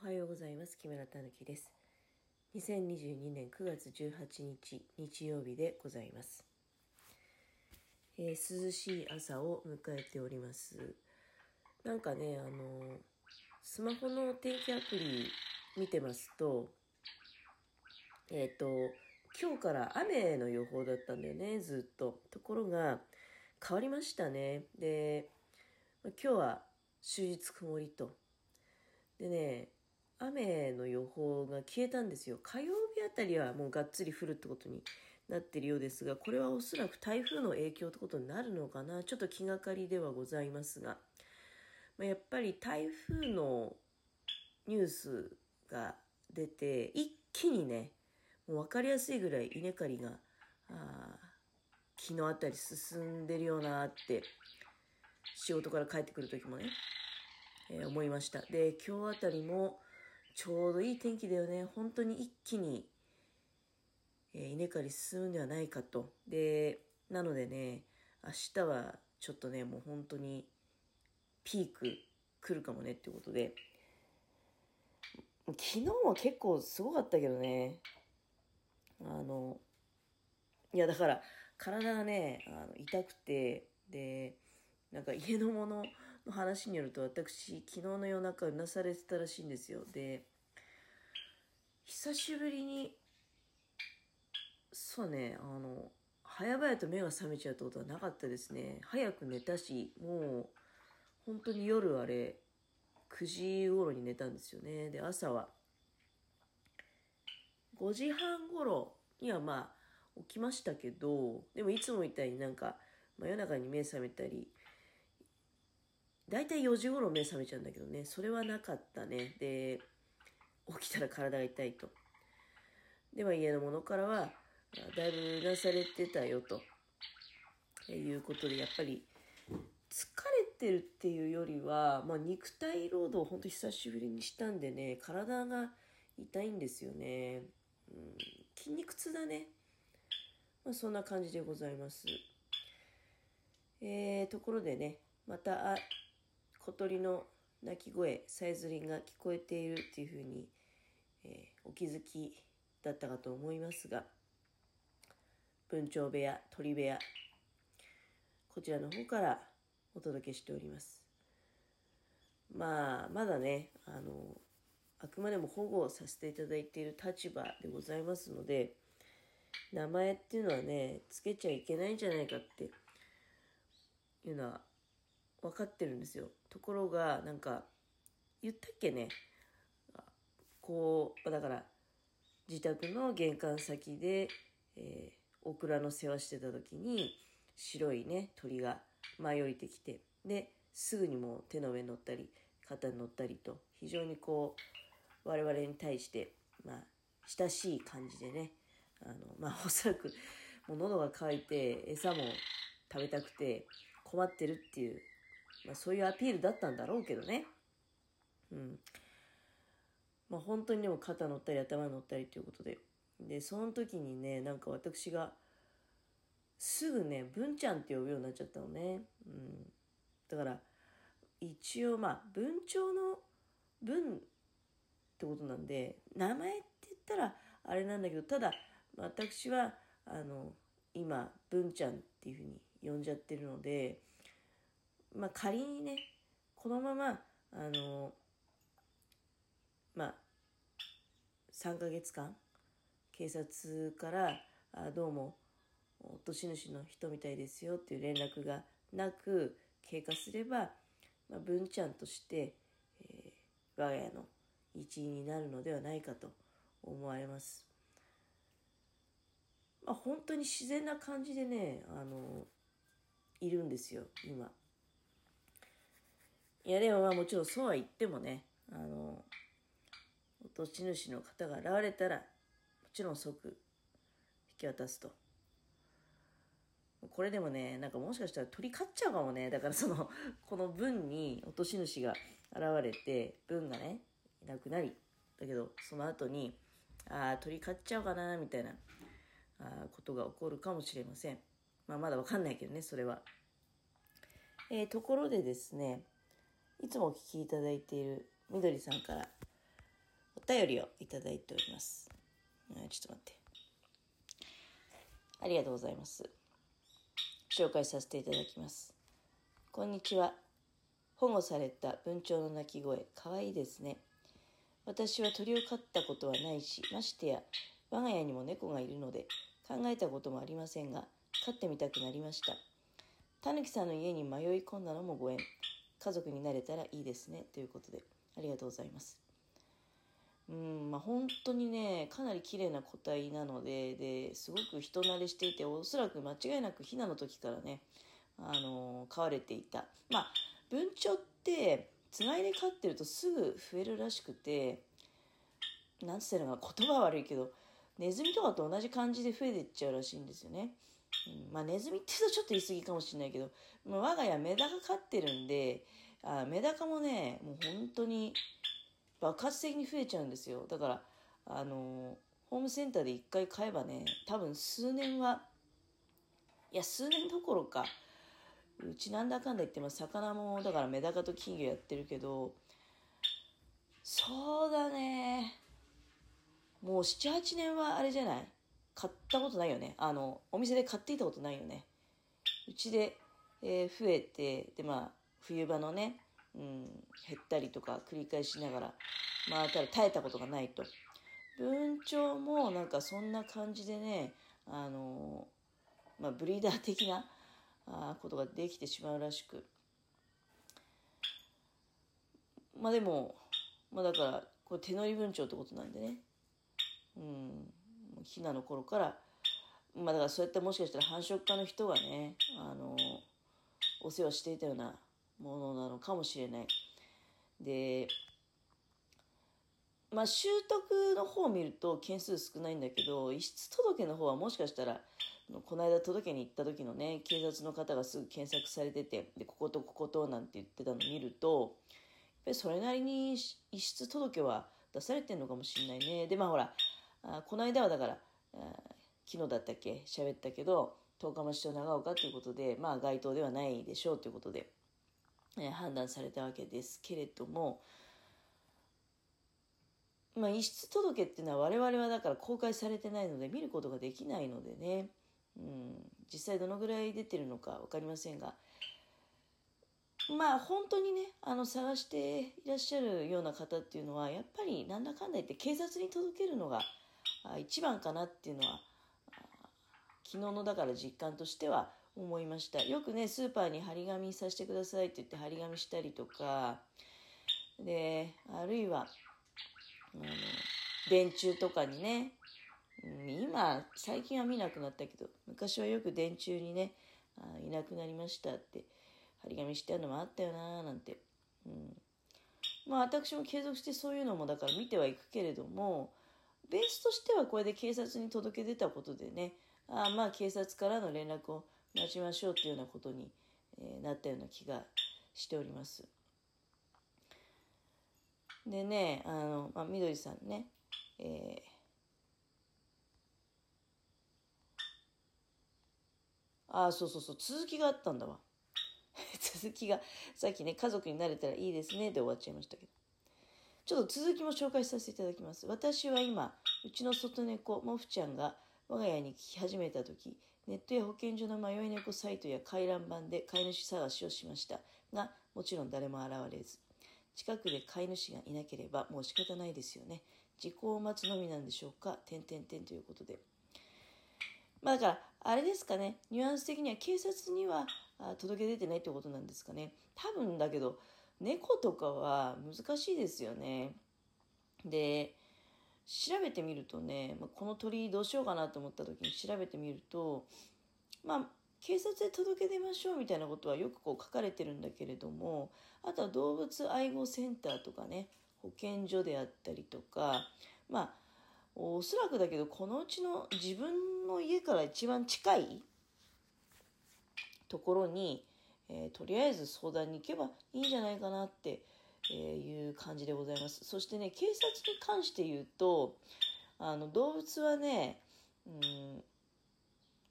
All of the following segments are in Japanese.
おはようございます。木村たぬきです。2022年9月18日日曜日でございます。えー涼しい朝を迎えております。なんかね、あのスマホの天気アプリ見てますと、えっ、と、今日から雨の予報だったんだよね、ずっと。ところが、変わりましたね。で、今日は終日曇りと。でね、雨の予報が消えたんですよ。火曜日あたりはもうがっつり降るってことになってるようですが、これはおそらく台風の影響ってことになるのかな？ちょっと気がかりではございますが、まあ、やっぱり台風のニュースが出て、一気にね、もう分かりやすいぐらい稲刈りが、あ昨日あたり進んでるよなって、仕事から帰ってくる時もね、えー思いました。で、今日あたりもちょうどいい天気だよね。本当に一気に、えー稲刈り進むんではないかと。で、なのでね、明日はちょっとね、もう本当にピーク来るかもねってことで、昨日は結構すごかったけどね、あの、いやだから体がね、あの痛くて、で、なんか家のもの話によると私昨日の夜中うなされてたらしいんですよで久しぶりにそうねあの早々と目が覚めちゃうってことはなかったですね。早く寝たしもう本当に夜あれ9時頃に寝たんですよね。で朝は5時半頃にはまあ起きましたけどでもいつもみたいになんか真夜中に目覚めたり大体4時頃目覚めちゃうんだけどね、それはなかったね。で、起きたら体が痛いと。では家の者からは、だいぶうなされてたよと。いうことで、やっぱり疲れてるっていうよりは、まあ、肉体労働を本当久しぶりにしたんでね、体が痛いんですよね。うん、筋肉痛だね。まあ、そんな感じでございます。えー、ところでね、また、あ小鳥の鳴き声、さえずりが聞こえているっていうふうに、えーお気づきだったかと思いますが、文鳥部屋、鳥部屋、こちらの方からお届けしております。まあ、まだね、あの、あくまでも保護をさせていただいている立場でございますので、名前っていうのはね、つけちゃいけないんじゃないかっていうのは分かってるんですよ。ところが、なんか、言ったっけね？こう、だから、自宅の玄関先で、えーオクラの世話してた時に、白いね、鳥が舞い降りてきて、で、すぐにもう手の上に乗ったり、肩に乗ったりと、非常にこう、我々に対して、まあ、親しい感じでね、あの、まあ、おそらく、もう喉が渇いて、餌も食べたくて、困ってるっていうまあ、そういうアピールだったんだろうけどね。うん。まあ、本当にでも肩乗ったり頭乗ったりということで。で、その時にね、なんか私が、すぐね、文ちゃんって呼ぶようになっちゃったのね。うん。だから、一応まあ、文鳥の文ってことなんで、名前って言ったらあれなんだけど、ただ、私は、あの、今、文ちゃんっていうふうに呼んじゃってるので、まあ、仮にね、このまま、あの、まあ、3ヶ月間、警察から、あどうも、落とし主の人みたいですよっていう連絡がなく経過すれば、まあ、文ちゃんとして、えー我が家の一員になるのではないかと思われます。まあ、本当に自然な感じでね、あの、いるんですよ、今。いやでもまあもちろんそうは言ってもね、あの、落とし主の方が現れたら、もちろん即引き渡すと。これでもね、なんかもしかしたら鳥飼っちゃうかもね。だからその、この文に落とし主が現れて、文がね、いなくなり、だけどその後に、ああ、鳥飼っちゃうかな、みたいな、あことが起こるかもしれません。まあまだわかんないけどね、それは。えーところでですね、いつもお聞きいただいているみどりさんから、お便りをいただいております。ちょっと待って。ありがとうございます。紹介させていただきます。こんにちは。保護された文鳥の鳴き声、かわいいですね。私は鳥を飼ったことはないし、ましてや、我が家にも猫がいるので、考えたこともありませんが、飼ってみたくなりました。たぬきさんの家に迷い込んだのもご縁。家族になれたらいいですね。ということで、ありがとうございます。うん、まあ、本当にね、かなり綺麗な個体なので、で、すごく人慣れしていて、おそらく間違いなくヒナの時からね、あのー、飼われていた。まあ、文鳥って、つがいで飼ってるとすぐ増えるらしくて、なんつってのが言葉悪いけど、ネズミとかと同じ感じで増えていっちゃうらしいんですよね。うん、まあ、ネズミって言うとちょっと言い過ぎかもしれないけど、まあ、我が家メダカ飼ってるんで、あメダカもね、もう本当に爆発的に増えちゃうんですよ。だから、あのホームセンターで一回買えばね、多分数年は、いや、数年どころか、うちなんだかんだ言っても魚も、だからメダカと金魚やってるけど、そうだね。もう7、8年はあれじゃない？買ったことないよね。あの、お店で買っていたことないよね。うちで、えー、増えて、で、まあ、冬場のね、うん、減ったりとか繰り返しながら、まあ、ただ耐えたことがないと。文鳥もなんかそんな感じでね、あのまあ、ブリーダー的なことができてしまうらしく。まあでも、まあだから、これ手乗り文鳥ってことなんでね。うん。ひなの頃から、まあだからそうやってもしかしたら繁殖家の人がね、あのお世話していたようなものなのかもしれない。で、まあ、習得の方を見ると件数少ないんだけど、遺失届の方はもしかしたら、この間届けに行った時のね、警察の方がすぐ検索されてて、で、こことこことなんて言ってたのを見ると、やっぱりそれなりに遺失届は出されてるのかもしれないね。で、まあほら、あこの間はだから、昨日だったっけ？喋ったけど、十日町と長岡ということで、まあ該当ではないでしょうということで、え判断されたわけですけれども、まあ、遺失届っていうのは我々はだから公開されてないので見ることができないのでね、うん、実際どのぐらい出てるのか分かりませんが。まあ本当にねあの探していらっしゃるような方っていうのはやっぱりなんだかんだ言って警察に届けるのが一番かなっていうのは昨日のだから実感としては思いました。よくねスーパーに張り紙させてくださいって言って張り紙したりとかであるいはあの電柱とかにね、うん、今最近は見なくなったけど昔はよく電柱にねあいなくなりましたって張り紙してあるのもあったよなーなんて、うん、まあ私も継続してそういうのもだから見てはいくけれどもベースとしてはこれで警察に届け出たことでねあまあ警察からの連絡を待ちましょうというようなことに、えー、なったような気がしております。でね、あの、まあ、みどりさんね、えー、ああ、そうそうそう、続きがあったんだわ。続きが、さっきね、家族になれたらいいですね、で終わっちゃいましたけど。ちょっと続きも紹介させていただきます。私は今、うちの外猫、モフちゃんが我が家に来始めた時、ネットや保健所の迷い猫サイトや回覧板で飼い主探しをしましたが、もちろん誰も現れず、近くで飼い主がいなければもう仕方ないですよね。時効を待つのみなんでしょうか点々点ということで。まあだから、あれですかね、ニュアンス的には警察には届け出てないってことなんですかね。多分だけど、猫とかは難しいですよね。で、調べてみるとね、まあ、この鳥どうしようかなと思った時に調べてみると、まあ、警察で届け出ましょうみたいなことはよくこう書かれてるんだけれども、あとは動物愛護センターとかね、保健所であったりとか、まあ、おそらくだけど、このうちの自分の家から一番近いところに、えー、とりあえず相談に行けばいいんじゃないかなってえいう感じでございます。そしてね、警察に関して言うと、あの、動物はね、うん、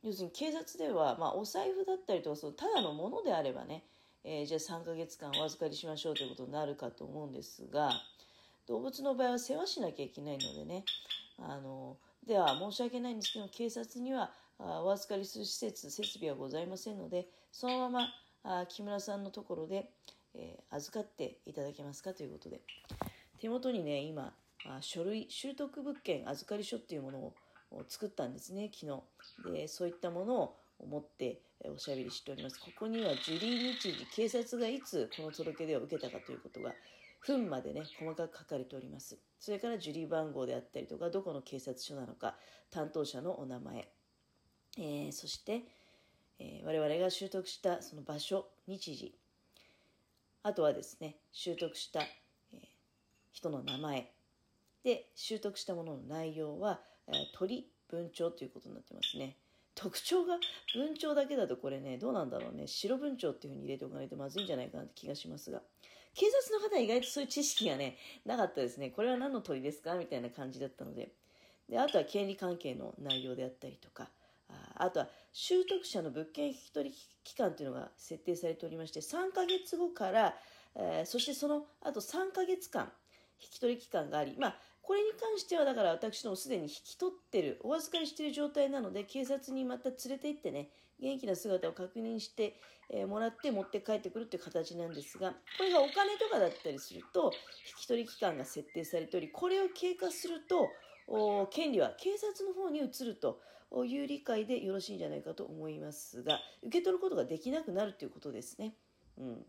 要するに警察では、まあ、お財布だったりとか、そのただのものであればね、えー、じゃあ3ヶ月間お預かりしましょうということになるかと思うんですが、動物の場合は世話しなきゃいけないのでねあのでは申し訳ないんですけど警察にはあお預かりする施設設備はございませんのでそのままあ木村さんのところで、えー、預かっていただけますかということで。手元にね今あ書類習得物件預かり書っていうものを作ったんですね昨日。でそういったものを持っておしゃべりしております。ここには受理日時警察がいつこの届け出を受けたかということが分までね細かく書かれております。それから受理番号であったりとかどこの警察署なのか担当者のお名前、えー、そして、えー、我々が習得したその場所日時。あとはですね習得した、え、人の名前。で習得したものの内容は、え、鳥文鳥ということになってますね。特徴が文鳥だけだとこれねどうなんだろうね。白文鳥っていうふうに入れておかないとまずいんじゃないかなって気がしますが。警察の方は意外とそういう知識がねなかったですね。これは何の鳥ですか？みたいな感じだったので。であとは権利関係の内容であったりとか。ああとは習得者の物件引き取り期間というのが設定されておりまして3ヶ月後から、えー、そしてそのあと3ヶ月間引き取り期間があり、まあ、これに関してはだから私どもすでに引き取ってるお預かりしている状態なので警察にまた連れて行ってね元気な姿を確認して、えー、もらって持って帰ってくるっていう形なんですがこれがお金とかだったりすると引き取り期間が設定されておりこれを経過すると権利は警察の方に移るという理解でよろしいんじゃないかと思いますが受け取ることができなくなるということですね。うん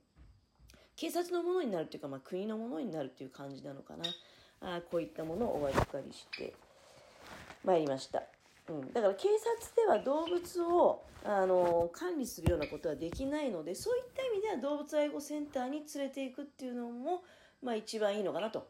警察のものになるというか、まあ、国のものになるという感じなのかな。あこういったものをお預かりしてまいりました。うん、だから警察では動物をあの管理するようなことはできないのでそういった意味では動物愛護センターに連れていくっていうのも、まあ、一番いいのかなと